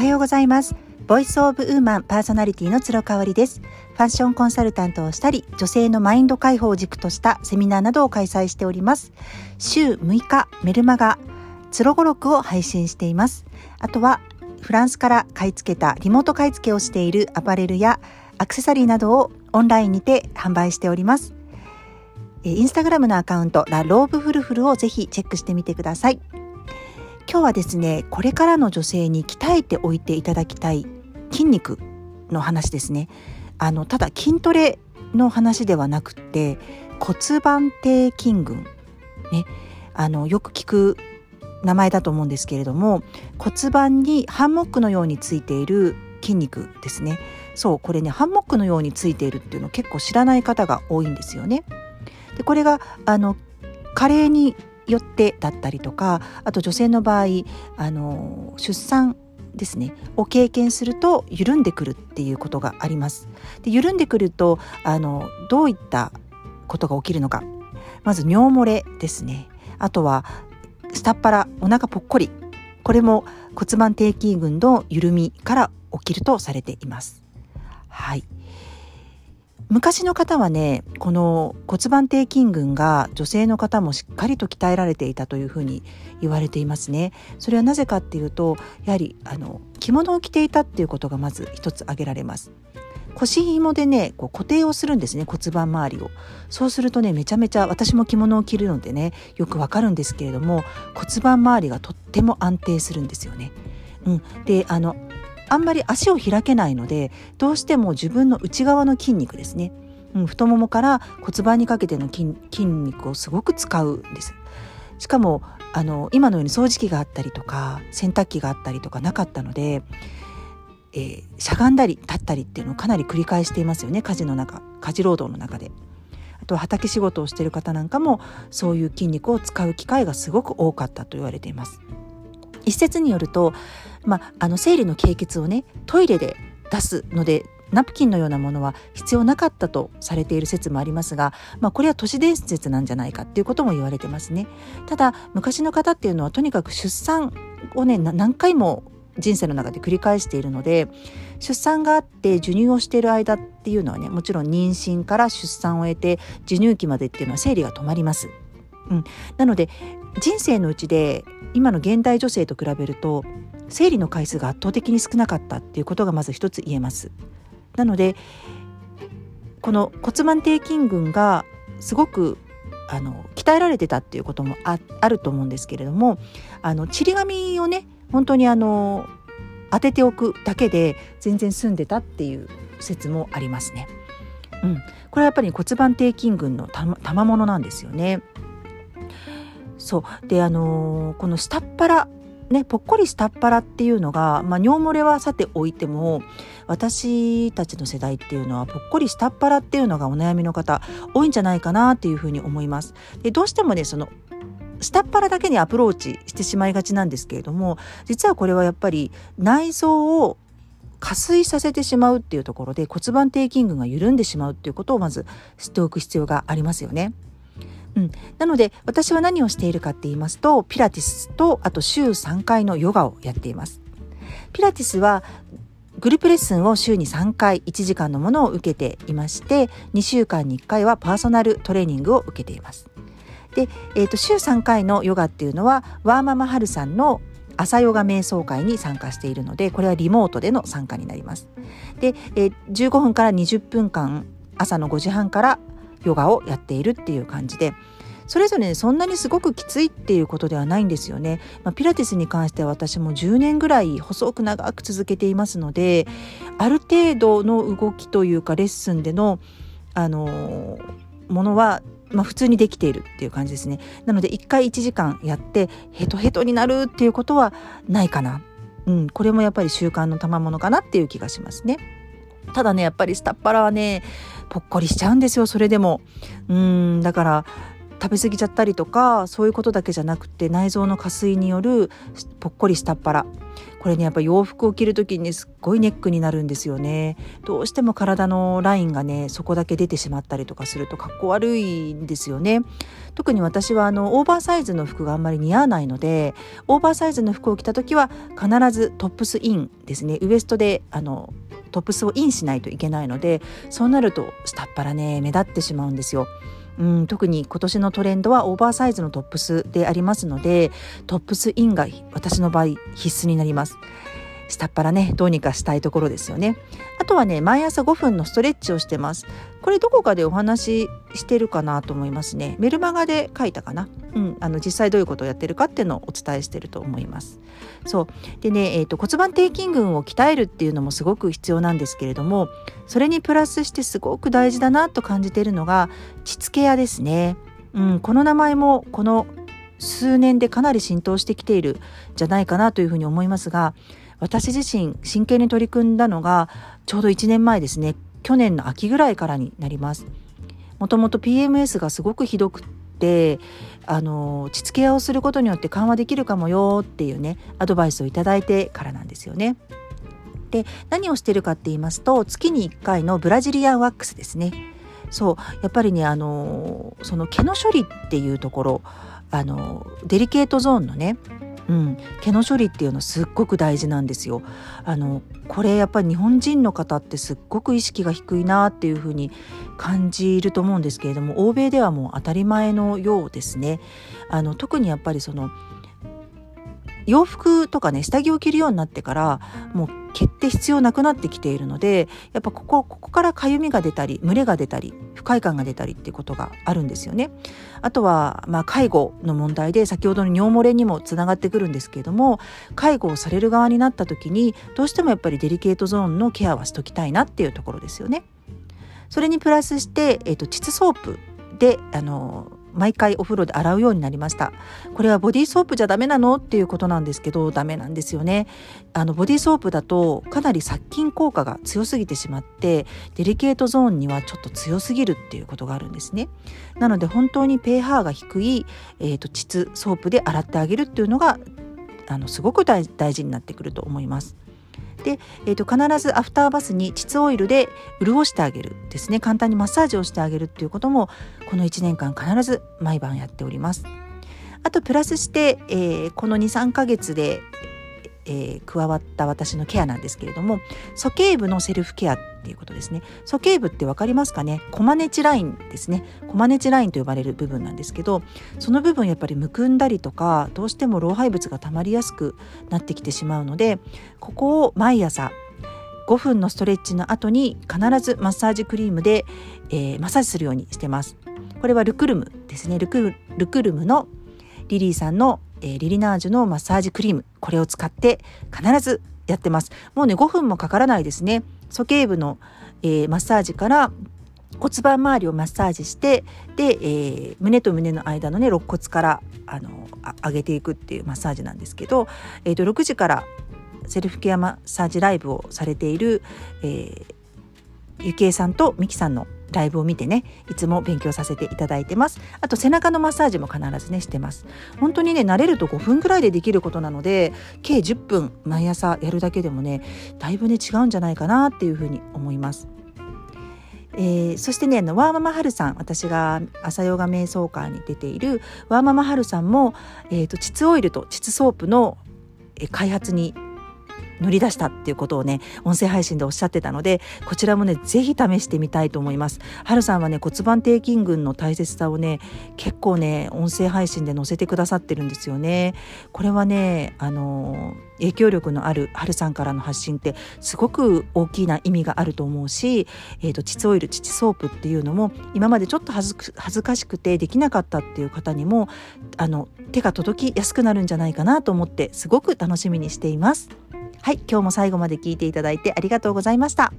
はようございます。 Voice of Woman パーソナリティの鶴香織です。ファッションコンサルタントをしたり女性のマインド解放を軸としたセミナーなどを開催しております。週6日メルマガつるごろくを配信しています。あとはフランスから買い付けたリモート買い付けをしているアパレルやアクセサリーなどをオンラインにて販売しております。インスタグラムのアカウントラローブフルフルをぜひチェックしてみてください。今日はですねこれからの女性に鍛えておいていただきたい筋肉の話ですね。あのただ筋トレの話ではなくて骨盤底筋群ね。あのよく聞く名前だと思うんですけれども骨盤にハンモックのようについている筋肉ですね。そうこれねハンモックのようについているっていうの結構知らない方が多いんですよね。でこれがあの加齢によってだったりとかあと女性の場合あの出産ですね。を経験すると緩んでくるっていうことがあります。で緩んでくるとあのどういったことが起きるのか。まず尿漏れですね。あとは下っ腹お腹ぽっこり。これも骨盤底筋群の緩みから起きるとされています。はい。昔の方はねこの骨盤底筋群が女性の方もしっかりと鍛えられていたというふうに言われていますね。それはなぜかっていうとやはりあの着物を着ていたっていうことがまず一つ挙げられます。腰紐でねこう固定をするんですね骨盤周りを。そうするとねめちゃめちゃ私も着物を着るのでねよくわかるんですけれども骨盤周りがとっても安定するんですよね。うん、であのあんまり足を開けないのでどうしても自分の内側の筋肉ですね、うん、太ももから骨盤にかけての筋筋肉をすごく使うんです。しかもあの今のように掃除機があったりとか洗濯機があったりとかなかったので、えー、しゃがんだり立ったりっていうのをかなり繰り返していますよね家事の中家事労働の中で。あと畑仕事をしている方なんかもそういう筋肉を使う機会がすごく多かったと言われています。一説によるとまあ、あの生理の経血をねトイレで出すのでナプキンのようなものは必要なかったとされている説もありますが、まあ、これは都市伝説なんじゃないかっていうことも言われてますね。ただ昔の方っていうのはとにかく出産をね何回も人生の中で繰り返しているので出産があって授乳をしている間っていうのはねもちろん妊娠から出産を終えて授乳期までっていうのは生理が止まります。うん、なので人生のうちで今の現代女性と比べると生理の回数が圧倒的に少なかったっていうことがまず一つ言えます。なのでこの骨盤底筋群がすごくあの鍛えられてたっていうこともあると思うんですけれどもあのちり紙をね本当にあの当てておくだけで全然済んでたっていう説もありますね。うん、これはやっぱり骨盤底筋群のたまものなんですよね。そうであのー、この下っ腹ね、ぽっこり下っ腹っていうのが、まあ、尿漏れはさておいても私たちの世代っていうのはぽっこり下っ腹っていうのがお悩みの方多いんじゃないかなっていうふうに思います。でどうしてもねその下っ腹だけにアプローチしてしまいがちなんですけれども実はこれはやっぱり内臓を加水させてしまうっていうところで骨盤底筋群が緩んでしまうっていうことをまず知っておく必要がありますよね。うん、なので私は何をしているかって言いますとピラティスとあと週3回のヨガをやっています。ピラティスはグループレッスンを週に3回1時間のものを受けていまして2週間に1回はパーソナルトレーニングを受けています。で、えー、と週3回のヨガっていうのはワーママハルさんの朝ヨガ瞑想会に参加しているのでこれはリモートでの参加になります。で、えー、15分から20分間朝の5時半からヨガをやっているっていう感じでそれぞれ、ね、そんなにすごくきついっていうことではないんですよね。まあ、ピラティスに関しては私も10年ぐらい細く長く続けていますのである程度の動きというかレッスンでの、あのものはまあ、普通にできているっていう感じですね。なので1回1時間やってヘトヘトになるっていうことはないかな。うん、これもやっぱり習慣の賜物かなっていう気がしますね。ただねやっぱり下っ腹はねぽっこりしちゃうんですよそれでも。うんだから食べ過ぎちゃったりとかそういうことだけじゃなくて内臓の下垂によるぽっこり下っ腹。これねやっぱ洋服を着る時にすっごいネックになるんですよね。どうしても体のラインがねそこだけ出てしまったりとかするとかっこ悪いんですよね。特に私はあのオーバーサイズの服があんまり似合わないのでオーバーサイズの服を着た時は必ずトップスインですね。ウエストであのトップスをインしないといけないのでそうなると下っ腹ね目立ってしまうんですよ。うん、特に今年のトレンドはオーバーサイズのトップスでありますのでトップスインが私の場合必須になります。下っ腹ねどうにかしたいところですよね。あとはね毎朝5分のストレッチをしてます。これどこかでお話ししてるかなと思いますね。メルマガで書いたかな。うんあの実際どういうことをやってるかっていうのをお伝えしてると思います。そう。でね、えーと、骨盤底筋群を鍛えるっていうのもすごく必要なんですけれどもそれにプラスしてすごく大事だなと感じているのが膣ケアですね。うん、この名前もこの数年でかなり浸透してきているじゃないかなというふうに思いますが私自身真剣に取り組んだのがちょうど1年前ですね去年の秋ぐらいからになりますもともと PMS がすごくひどくってあの膣ケアをすることによって緩和できるかもよっていうねアドバイスをいいてからなんですよね。で何をしてるかって言いますと月に1回のブラジリアンワックスですね。そうやっぱりねあのその毛の処理っていうところあのデリケートゾーンのねうん、毛の処理っていうのすっごく大事なんですよ。あのこれやっぱり日本人の方ってすっごく意識が低いなっていうふうに感じると思うんですけれども欧米ではもう当たり前のようですね。あの特にやっぱりその洋服とかね下着を着るようになってからもう毛って必要なくなってきているのでやっぱここここからかゆみが出たり蒸れが出たり不快感が出たりっていうことがあるんですよね。あとは、まあ、介護の問題で先ほどの尿漏れにもつながってくるんですけれども介護をされる側になった時にどうしてもやっぱりデリケートゾーンのケアはしときたいなっていうところですよね。それにプラスして、えーと、と膣ソープであの毎回お風呂で洗うようになりました。これはボディーソープじゃダメなの？っていうことなんですけどダメなんですよね。あのボディーソープだとかなり殺菌効果が強すぎてしまってデリケートゾーンにはちょっと強すぎるっていうことがあるんですね。なので本当に pH が低い、えーと、膣ソープで洗ってあげるっていうのがあのすごく大事になってくると思います。で、えーと、必ずアフターバスに膣オイルで潤してあげるですね簡単にマッサージをしてあげるっていうこともこの1年間必ず毎晩やっております。あとプラスして、えー、この23ヶ月でえー、加わった私のケアなんですけれども鼠径部のセルフケアっていうことですね。鼠径部って分かりますかね？コマネチラインですね。コマネチラインと呼ばれる部分なんですけどその部分やっぱりむくんだりとかどうしても老廃物がたまりやすくなってきてしまうのでここを毎朝5分のストレッチの後に必ずマッサージクリームで、えー、マッサージするようにしてます。これはルクルムですね。ルクルムのリリーさんのえー、リリナージュのマッサージクリーム。これを使って必ずやってます。もうね5分もかからないですね。鼠径部の、えー、マッサージから骨盤周りをマッサージしてで、えー、胸と胸の間のね肋骨からあの上げていくっていうマッサージなんですけど、えー、と6時からセルフケアマッサージライブをされている、えー、ゆきえさんとみきさんのライブを見てねいつも勉強させていただいてます。あと背中のマッサージも必ずねしてます。本当にね慣れると5分ぐらいでできることなので計10分毎朝やるだけでもねだいぶね違うんじゃないかなっていうふうに思います。えー、そしてねあのワーママハルさん私が朝ヨガ瞑想会に出ているワーママハルさんも、えーと、と膣オイルと膣ソープの開発に乗り出したっていうことをね音声配信でおっしゃってたのでこちらもね是非試してみたいと思いますはるさんはね骨盤底筋群の大切さをね結構ね音声配信で載せてくださってるんですよねこれはねあの影響力のあるはるさんからの発信ってすごく大きな意味があると思うし、えーと、膣オイル膣ソープっていうのも今までちょっと恥ずかしくてできなかったっていう方にもあの手が届きやすくなるんじゃないかなと思ってすごく楽しみにしています。はい今日も最後まで聞いていただいてありがとうございました。